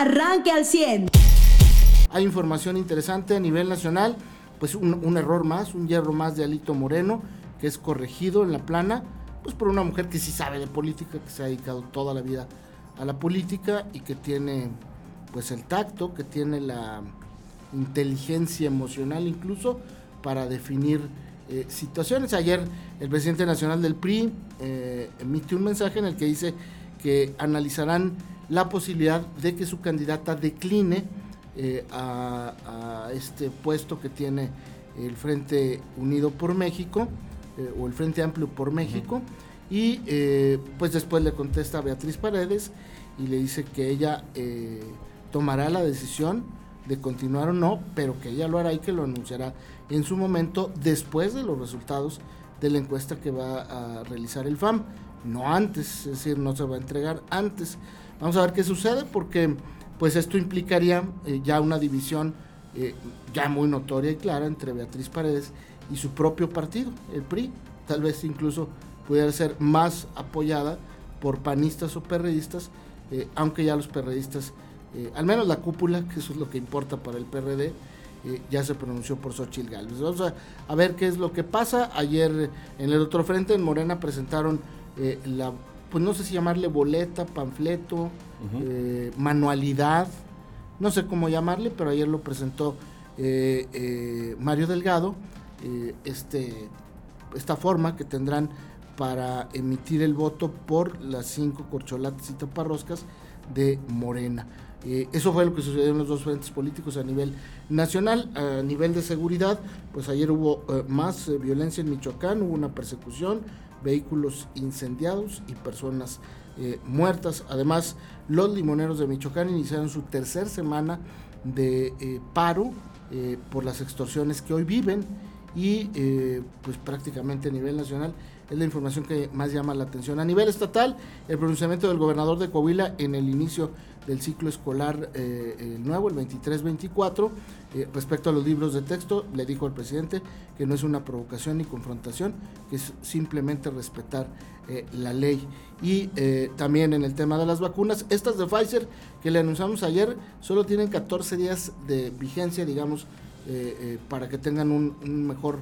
arranque al 100. Hay información interesante a nivel nacional, pues un, error más, un hierro más de Alito Moreno, que es corregido en la plana, pues por una mujer que sí sabe de política, que se ha dedicado toda la vida a la política y que tiene pues el tacto, que tiene la inteligencia emocional incluso para definir eh, situaciones. Ayer el presidente nacional del PRI eh, emitió un mensaje en el que dice que analizarán la posibilidad de que su candidata decline eh, a, este puesto que tiene el Frente Unido por México o el Frente Amplio por México. Y pues después le contesta a Beatriz Paredes y le dice que ella tomará la decisión de continuar o no, pero que ella lo hará y que lo anunciará en su momento después de los resultados de la encuesta que va a realizar el FAM, no antes, es decir, no se va a entregar antes. Vamos a ver qué sucede porque pues esto implicaría eh, ya una división eh, ya muy notoria y clara entre Beatriz Paredes y su propio partido, el PRI, tal vez incluso pudiera ser más apoyada por panistas o perredistas, eh, aunque ya los perredistas, al menos la cúpula, que eso es lo que importa para el PRD, ya se pronunció por Xochitl Gálvez. Vamos a, ver qué es lo que pasa. Ayer en el otro frente, en Morena, presentaron la, pues no sé si llamarle boleta, panfleto, eh, manualidad, no sé cómo llamarle, pero ayer lo presentó Mario Delgado, este, esta forma que tendrán para emitir el voto por las cinco corcholatas y taparroscas de Morena. Eh, eso fue lo que sucedió en los dos frentes políticos a nivel nacional. A nivel de seguridad, pues ayer hubo eh, más eh, violencia en Michoacán, hubo una persecución, vehículos incendiados y personas muertas. Además, los limoneros de Michoacán iniciaron su tercera semana de paro por las extorsiones que hoy viven y pues prácticamente a nivel nacional es la información que más llama la atención. A nivel estatal, el pronunciamiento del gobernador de Coahuila en el inicio del ciclo escolar eh, nuevo, el 23-24, eh, respecto a los libros de texto, le dijo al presidente que no es una provocación ni confrontación, que es simplemente respetar eh, la ley. Y también en el tema de las vacunas, estas de Pfizer que le anunciamos ayer, solo tienen 14 días de vigencia, digamos, para que tengan un, mejor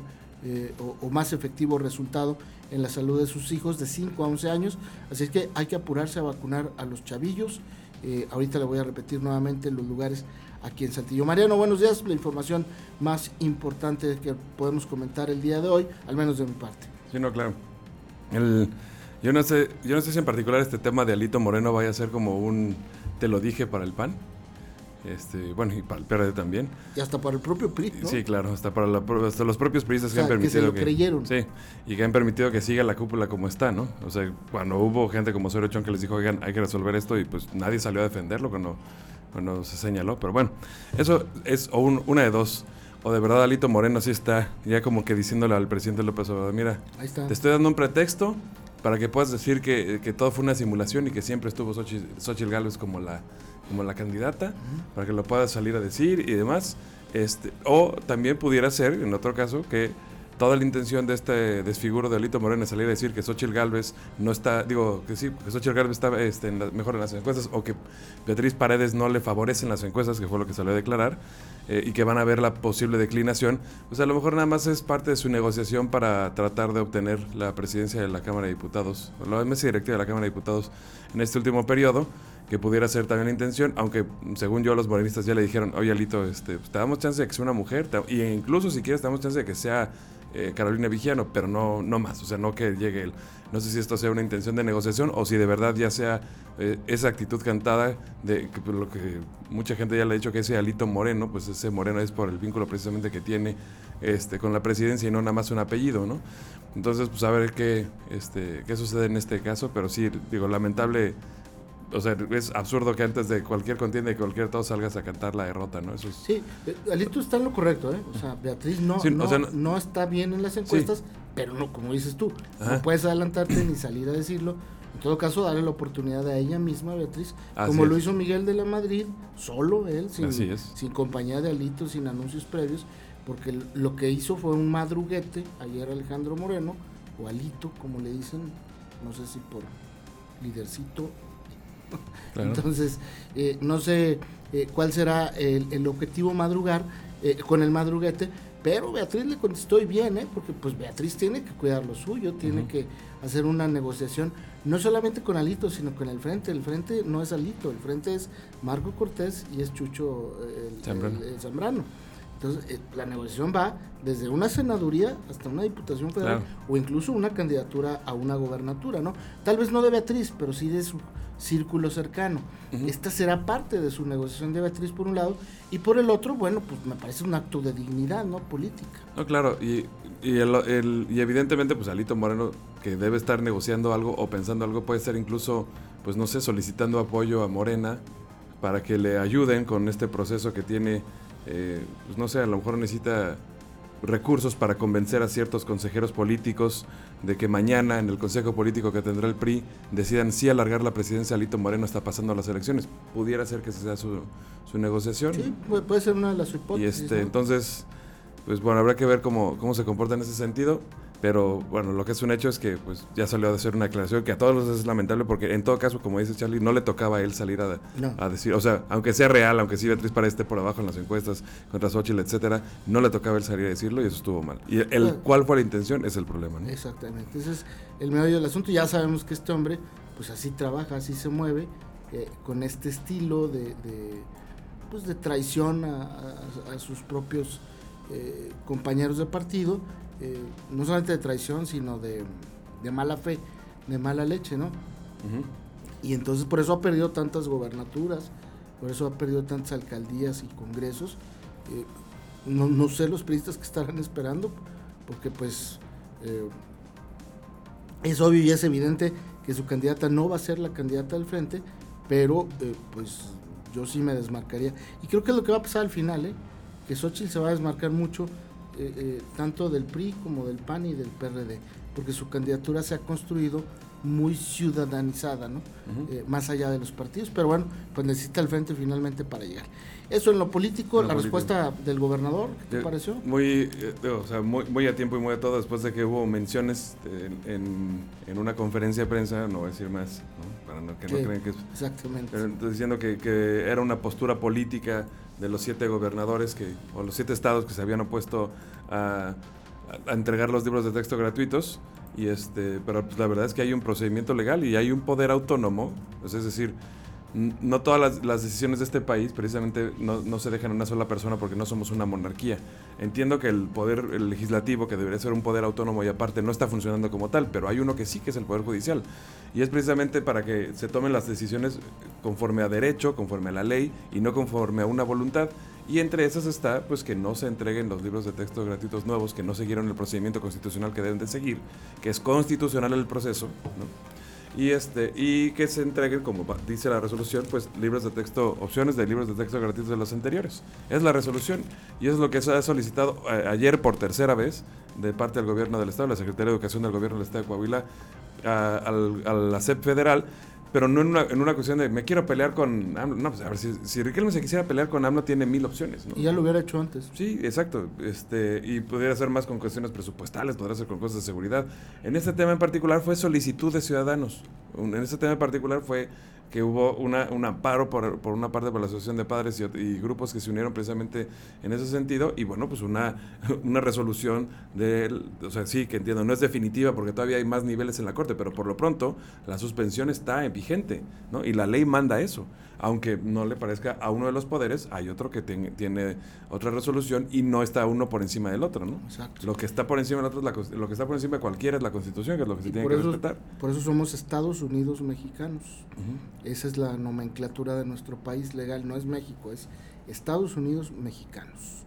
o, o, más efectivo resultado en la salud de sus hijos de 5 a 11 años. Así es que hay que apurarse a vacunar a los chavillos. Eh, ahorita le voy a repetir nuevamente los lugares aquí en Saltillo. Mariano, buenos días. La información más importante que podemos comentar el día de hoy, al menos de mi parte. Sí, no, claro. yo, no sé, yo no sé si en particular este tema de Alito Moreno vaya a ser como un te lo dije para el PAN. Este, bueno, y para el PRD también. Y hasta para el propio PRI, ¿no? Sí, claro, hasta para los propios PRIistas que han permitido que, se lo creyeron. Sí, y que han permitido que siga la cúpula como está, ¿no? O sea, cuando hubo gente como Osorio Chong que les dijo, oigan, hay que resolver esto y pues nadie salió a defenderlo cuando, cuando se señaló. Pero bueno, eso es una de dos. O de verdad Alito Moreno sí está ya como que diciéndole al presidente López Obrador, mira, te estoy dando un pretexto para que puedas decir que, que todo fue una simulación y que siempre estuvo Xochitl, Xochitl Gálvez como la como la candidata, para que lo pueda salir a decir y demás. Este, o también pudiera ser, en otro caso, que toda la intención de este desfiguro de Alito Moreno es salir a decir que Xochitl Galvez no está, digo, que sí, que Xochitl Galvez está este, mejor en las encuestas o que Beatriz Paredes no le favorecen las encuestas, que fue lo que salió a declarar, eh, y que van a ver la posible declinación. Pues a lo mejor nada más es parte de su negociación para tratar de obtener la presidencia de la Cámara de Diputados, o la mesa directiva de la Cámara de Diputados en este último periodo que pudiera ser también la intención, aunque según yo los morenistas ya le dijeron, oye Alito, este, pues, te damos chance de que sea una mujer, y incluso si quieres te damos chance de que sea eh, Carolina Vigiano, pero no, no más, o sea, no que llegue él. No sé si esto sea una intención de negociación o si de verdad ya sea eh, esa actitud cantada de que, pues, lo que mucha gente ya le ha dicho que ese Alito Moreno, pues ese Moreno es por el vínculo precisamente que tiene este, con la presidencia y no nada más un apellido, ¿no? Entonces, pues a ver qué, este, qué sucede en este caso, pero sí, digo, lamentable o sea, es absurdo que antes de cualquier contienda y cualquier todo salgas a cantar la derrota, ¿no? Eso Sí, eh, Alito está en lo correcto, ¿eh? O sea, Beatriz no, no, está bien en las encuestas, pero no, como dices tú, no puedes adelantarte ni salir a decirlo. En todo caso, darle la oportunidad a ella misma, Beatriz, como lo hizo Miguel de la Madrid, solo él, sin, sin compañía de Alito, sin anuncios previos, porque lo que hizo fue un madruguete ayer Alejandro Moreno, o Alito, como le dicen, no sé si por lidercito Entonces, eh, no sé eh, cuál será el, objetivo madrugar eh, con el madruguete, pero Beatriz le contestó bien, ¿eh? porque pues Beatriz tiene que cuidar lo suyo, tiene que hacer una negociación, no solamente con Alito, sino con el frente. El frente no es Alito, el frente es Marco Cortés y es Chucho el, Zambrano. Entonces, eh, la negociación va desde una senaduría hasta una diputación federal o incluso una candidatura a una gobernatura, ¿no? Tal vez no de Beatriz, pero sí de su círculo cercano. Esta será parte de su negociación de Beatriz por un lado y por el otro, bueno, pues me parece un acto de dignidad, ¿no? Política. No, claro, y, y, el, y evidentemente, pues Alito Moreno, que debe estar negociando algo o pensando algo, puede ser incluso, pues no sé, solicitando apoyo a Morena para que le ayuden con este proceso que tiene, eh, pues no sé, a lo mejor necesita recursos para convencer a ciertos consejeros políticos de que mañana en el consejo político que tendrá el PRI decidan si alargar la presidencia Alito Moreno está pasando las elecciones. Pudiera ser que sea su, su negociación. Sí, puede ser una de las hipótesis. Y este, entonces, pues bueno, habrá que ver cómo, cómo se comporta en ese sentido. Pero bueno, lo que es un hecho es que pues ya salió a hacer una declaración que a todos los es lamentable porque en todo caso, como dice Charlie, no le tocaba a él salir a, a decir, o sea, aunque sea real, aunque sí Beatriz para esté por abajo en las encuestas contra Xochitl, etcétera, no le tocaba a él salir a decirlo y eso estuvo mal. Y el cuál fue la intención es el problema, ¿no? Exactamente, ese es el medio del asunto. Ya sabemos que este hombre, pues así trabaja, así se mueve, eh, con este estilo de, pues de traición a, sus propios eh, compañeros de partido eh, no solamente de traición, sino de, mala fe, de mala leche, ¿no? Y entonces por eso ha perdido tantas gobernaturas, por eso ha perdido tantas alcaldías y congresos. Eh, no, sé los periodistas que estarán esperando, porque pues eh, es obvio y es evidente que su candidata no va a ser la candidata del frente, pero pues yo sí me desmarcaría. Y creo que es lo que va a pasar al final, ¿eh? que Xochitl se va a desmarcar mucho eh, eh, tanto del PRI como del PAN y del PRD, porque su candidatura se ha construido muy ciudadanizada, ¿no? Eh, más allá de los partidos, pero bueno, pues necesita el frente finalmente para llegar. Eso en lo político, la respuesta del gobernador, ¿qué te pareció? Muy, o sea, muy, muy, a tiempo y muy a todo, después de que hubo menciones en, en, una conferencia de prensa, no voy a decir más, para no, que no crean que es... Exactamente. diciendo que, que era una postura política de los siete gobernadores que, o los siete estados que se habían opuesto a, entregar los libros de texto gratuitos. Y este, pero pues, la verdad es que hay un procedimiento legal y hay un poder autónomo, es decir, no todas las, decisiones de este país precisamente no, se dejan en una sola persona porque no somos una monarquía. Entiendo que el poder legislativo, que debería ser un poder autónomo y aparte, no está funcionando como tal, pero hay uno que sí, que es el poder judicial. Y es precisamente para que se tomen las decisiones conforme a derecho, conforme a la ley y no conforme a una voluntad. Y entre esas está pues que no se entreguen los libros de texto gratuitos nuevos que no siguieron el procedimiento constitucional que deben de seguir, que es constitucional el proceso. Y este y que se entreguen como dice la resolución pues libros de texto opciones de libros de texto gratuitos de los anteriores. Es la resolución. Y es lo que se ha solicitado eh, ayer por tercera vez de parte del gobierno del estado la secretaria de educación del gobierno del estado de Coahuila a, la SEP federal pero no en una, en una cuestión de me quiero pelear con AMLO. No, pues a ver, si, si Riquelme se quisiera pelear con AMLO, tiene mil opciones. ¿no? Y ya lo hubiera hecho antes. Sí, exacto. Este, y podría ser más con cuestiones presupuestales, podría ser con cosas de seguridad. En este tema en particular fue solicitud de ciudadanos. En este tema en particular fue que hubo una, un amparo por, por una parte por la Asociación de Padres y, grupos que se unieron precisamente en ese sentido y bueno, pues una, una resolución de, o sea, sí, que entiendo, no es definitiva porque todavía hay más niveles en la Corte, pero por lo pronto la suspensión está vigente, ¿no? Y la ley manda eso aunque no le parezca a uno de los poderes, hay otro que tiene otra resolución y no está uno por encima del otro, ¿no? Exacto. Lo que está por encima del otro es la, lo que está por encima de cualquiera es la Constitución, que es lo que se tiene que respetar. Por eso somos Estados Unidos mexicanos. Esa es la nomenclatura de nuestro país legal, no es México, es Estados Unidos mexicanos.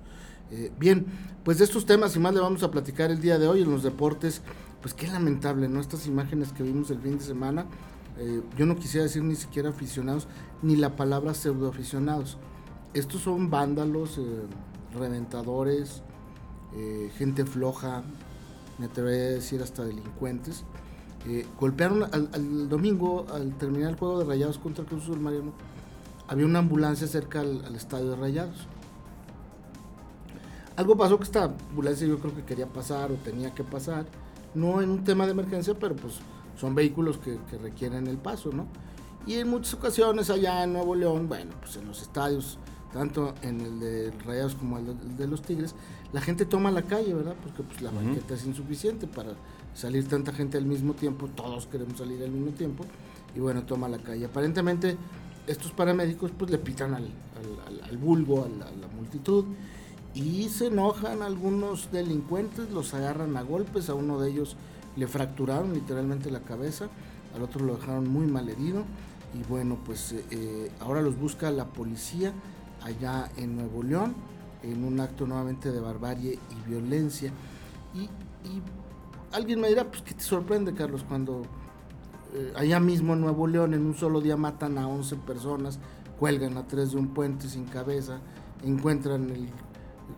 Eh, bien, pues de estos temas y más le vamos a platicar el día de hoy en los deportes. Pues qué lamentable, ¿no? Estas imágenes que vimos el fin de semana eh, yo no quisiera decir ni siquiera aficionados, ni la palabra pseudoaficionados. Estos son vándalos, eh, reventadores, eh, gente floja, me atrevería a decir hasta delincuentes. golpearon al, domingo, al terminar el juego de Rayados contra Cruz Azul Mariano, había una ambulancia cerca al estadio de Rayados. Algo pasó que esta ambulancia yo creo que quería pasar o tenía que pasar, no en un tema de emergencia, pero pues son vehículos que, requieren el paso, ¿no? Y en muchas ocasiones allá en Nuevo León, bueno, pues en los estadios, tanto en el de Rayados como el de, los Tigres, la gente toma la calle, ¿verdad? Porque pues la banqueta es insuficiente para salir tanta gente al mismo tiempo, todos queremos salir al mismo tiempo, y bueno, toma la calle. Aparentemente estos paramédicos pues le pitan al, al, vulgo, a la, multitud, y se enojan algunos delincuentes, los agarran a golpes, a uno de ellos le fracturaron literalmente la cabeza, al otro lo dejaron muy mal herido, y bueno, pues eh, eh, ahora los busca la policía allá en Nuevo León, en un acto nuevamente de barbarie y violencia. Y, alguien me dirá, pues, ¿qué te sorprende, Carlos, cuando eh, allá mismo en Nuevo León en un solo día matan a 11 personas, cuelgan a tres de un puente sin cabeza, encuentran el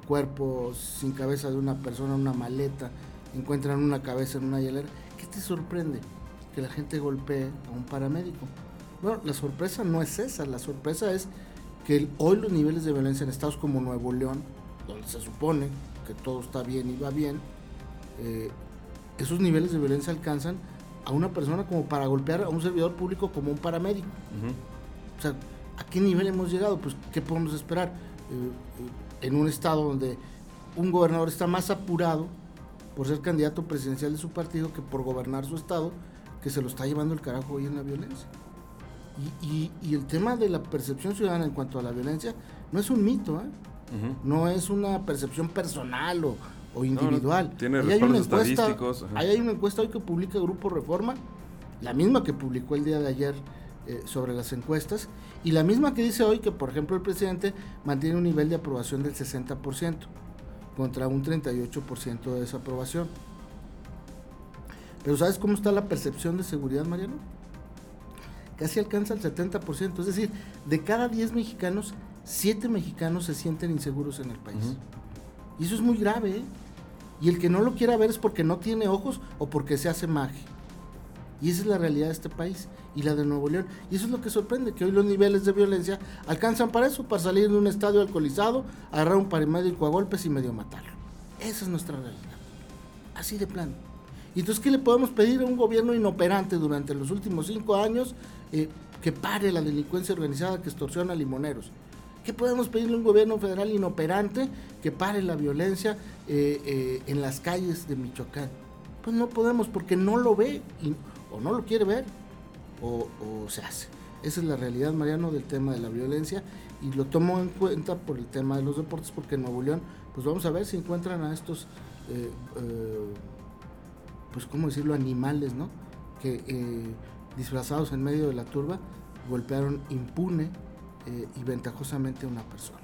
cuerpo sin cabeza de una persona en una maleta, encuentran una cabeza en una hielera? ¿Qué te sorprende? Que la gente golpee a un paramédico. Bueno, la sorpresa no es esa, la sorpresa es que hoy los niveles de violencia en estados como Nuevo León, donde se supone que todo está bien y va bien, eh, esos niveles de violencia alcanzan a una persona como para golpear a un servidor público como un paramédico. O sea, ¿a qué nivel hemos llegado? Pues, ¿qué podemos esperar? Eh, eh, en un estado donde un gobernador está más apurado por ser candidato presidencial de su partido que por gobernar su estado, que se lo está llevando el carajo hoy en la violencia. Y, y, el tema de la percepción ciudadana en cuanto a la violencia no es un mito, ¿eh? no es una percepción personal o, o individual. tiene hay una encuesta, Ahí hay una encuesta hoy que publica Grupo Reforma, la misma que publicó el día de ayer eh, sobre las encuestas, y la misma que dice hoy que, por ejemplo, el presidente mantiene un nivel de aprobación del 60% contra un 38% de desaprobación. Pero ¿sabes cómo está la percepción de seguridad, Mariano? Casi alcanza el 70%, es decir, de cada 10 mexicanos, 7 mexicanos se sienten inseguros en el país. Y eso es muy grave. ¿eh? Y el que no lo quiera ver es porque no tiene ojos o porque se hace magia. Y esa es la realidad de este país y la de Nuevo León. Y eso es lo que sorprende, que hoy los niveles de violencia alcanzan para eso, para salir de un estadio alcoholizado, agarrar un paramédico a golpes y medio matarlo. Esa es nuestra realidad. Así de plano. Y entonces, ¿qué le podemos pedir a un gobierno inoperante durante los últimos cinco años eh, que pare la delincuencia organizada que extorsiona a limoneros? ¿Qué podemos pedirle a un gobierno federal inoperante que pare la violencia eh, eh, en las calles de Michoacán? Pues no podemos porque no lo ve o no lo quiere ver o, se hace. Esa es la realidad, Mariano, del tema de la violencia y lo tomo en cuenta por el tema de los deportes porque en Nuevo León, pues vamos a ver si encuentran a estos, eh, pues cómo decirlo, animales, ¿no? Que disfrazados en medio de la turba golpearon impune eh, y ventajosamente una persona.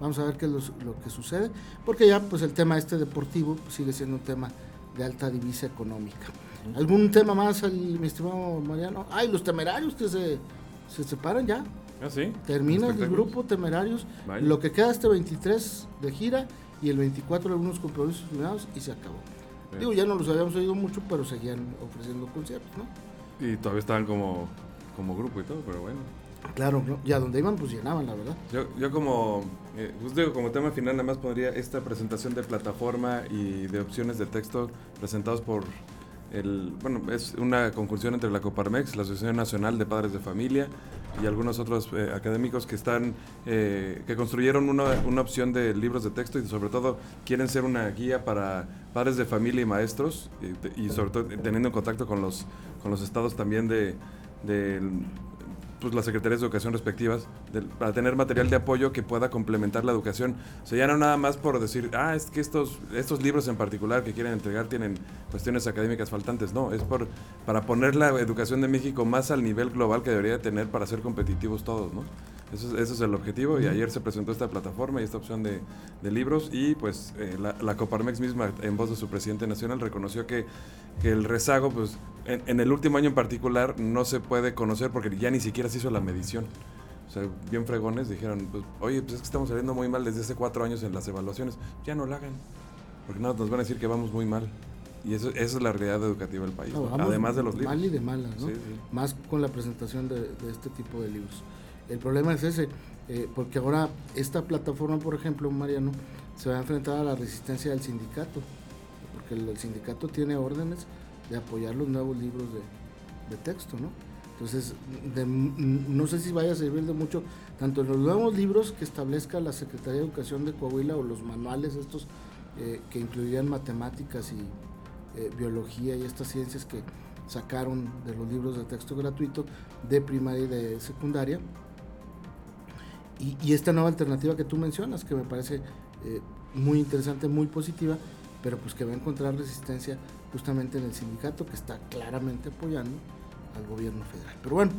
Vamos a ver qué es lo, que sucede, porque ya pues el tema este deportivo pues, sigue siendo un tema de alta divisa económica. ¿Algún tema más, mi estimado Mariano? Ay, los temerarios que se, se separan ya. Ah, sí. Termina el grupo Temerarios. Lo que queda este 23 de gira y el 24 algunos compromisos firmados y se acabó. Digo, ya no los habíamos oído mucho, pero seguían ofreciendo conciertos, ¿no? Y todavía estaban como, como grupo y todo, pero bueno. Claro, y a donde iban pues llenaban, la verdad. Yo, yo como, eh, pues digo, como tema final nada más pondría esta presentación de plataforma y de opciones de texto presentados por el, bueno, es una concursión entre la Coparmex, la Asociación Nacional de Padres de Familia y algunos otros eh, académicos que están, eh, que construyeron una, una, opción de libros de texto y sobre todo quieren ser una guía para padres de familia y maestros y, sobre todo teniendo en contacto con los, con los estados también de, de pues, las secretarías de educación respectivas para tener material de apoyo que pueda complementar la educación. O sea, ya no nada más por decir, ah, es que estos, estos libros en particular que quieren entregar tienen cuestiones académicas faltantes. No, es por para poner la educación de México más al nivel global que debería tener para ser competitivos todos, ¿no? Eso, es el objetivo y ayer se presentó esta plataforma y esta opción de, libros y pues eh, la, Coparmex misma en voz de su presidente nacional reconoció que, que el rezago pues en, el último año en particular no se puede conocer porque ya ni siquiera se hizo la medición. O sea, bien fregones dijeron, pues, oye, pues es que estamos saliendo muy mal desde hace cuatro años en las evaluaciones. Ya no la hagan, porque no, nos van a decir que vamos muy mal. Y eso, esa es la realidad educativa del país, además de los libros. Mal y de malas, ¿no? Más con la presentación de, este tipo de libros. El problema es ese, eh, porque ahora esta plataforma, por ejemplo, Mariano, se va a enfrentar a la resistencia del sindicato, porque el sindicato tiene órdenes de apoyar los nuevos libros de, texto, ¿no? Entonces, no sé si vaya a servir de mucho, tanto en los nuevos libros que establezca la Secretaría de Educación de Coahuila o los manuales estos eh, que incluirían matemáticas y eh, biología y estas ciencias que sacaron de los libros de texto gratuito de primaria y de secundaria. Y, esta nueva alternativa que tú mencionas, que me parece eh, muy interesante, muy positiva, pero pues que va a encontrar resistencia justamente en el sindicato que está claramente apoyando al gobierno federal. Pero bueno,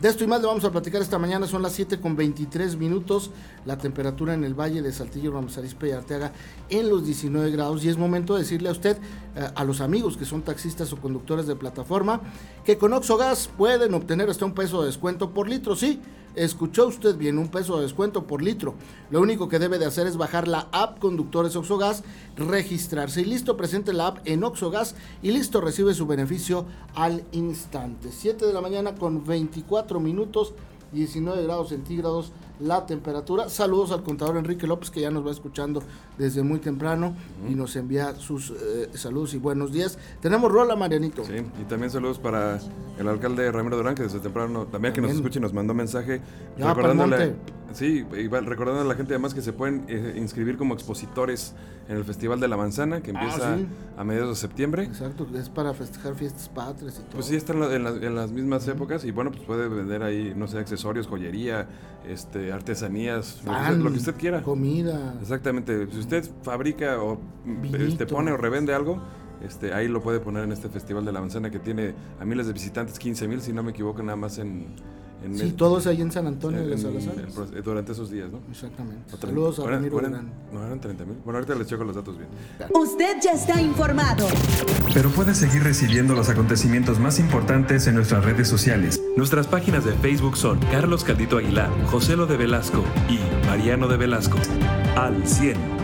de esto y más le vamos a platicar esta mañana, son las 7 con 23 minutos, la temperatura en el valle de Saltillo, Ramos Arispe y Arteaga en los 19 grados. Y es momento de decirle a usted, eh, a los amigos que son taxistas o conductores de plataforma, que con Oxogas pueden obtener hasta un peso de descuento por litro, sí, Escuchó usted bien, un peso de descuento por litro. Lo único que debe de hacer es bajar la app Conductores Oxogas, registrarse y listo, presente la app en Oxogas y listo, recibe su beneficio al instante. 7 de la mañana con 24 minutos, 19 grados centígrados la temperatura. Saludos al contador Enrique López que ya nos va escuchando desde muy temprano y nos envía sus eh, saludos y buenos días. Tenemos rola, Marianito. Sí, y también saludos para el alcalde Ramiro Durán que desde temprano también, que nos escucha y nos mandó mensaje recordándole, sí, recordando a la gente además que se pueden eh, inscribir como expositores en el Festival de la Manzana que ah, empieza a mediados de septiembre. Exacto, es para festejar fiestas patrias y todo. Pues sí, está en, las mismas épocas y bueno, pues puede vender ahí, no sé, accesorios, joyería, este artesanías, lo, que usted quiera. Comida. Exactamente. Si usted fabrica o este, pone o revende algo, este, ahí lo puede poner en este Festival de la Manzana que tiene a miles de visitantes, 15 mil si no me equivoco, nada más en, sí, todos ahí en San Antonio de Salazar. durante esos días, ¿no? Exactamente. Saludos a Ramiro No, eran 30 mil. Bueno, ahorita les checo los datos bien. Usted ya está informado. Pero puede seguir recibiendo los acontecimientos más importantes en nuestras redes sociales. Nuestras páginas de Facebook son Carlos Caldito Aguilar, José Lo de Velasco y Mariano de Velasco. Al 100.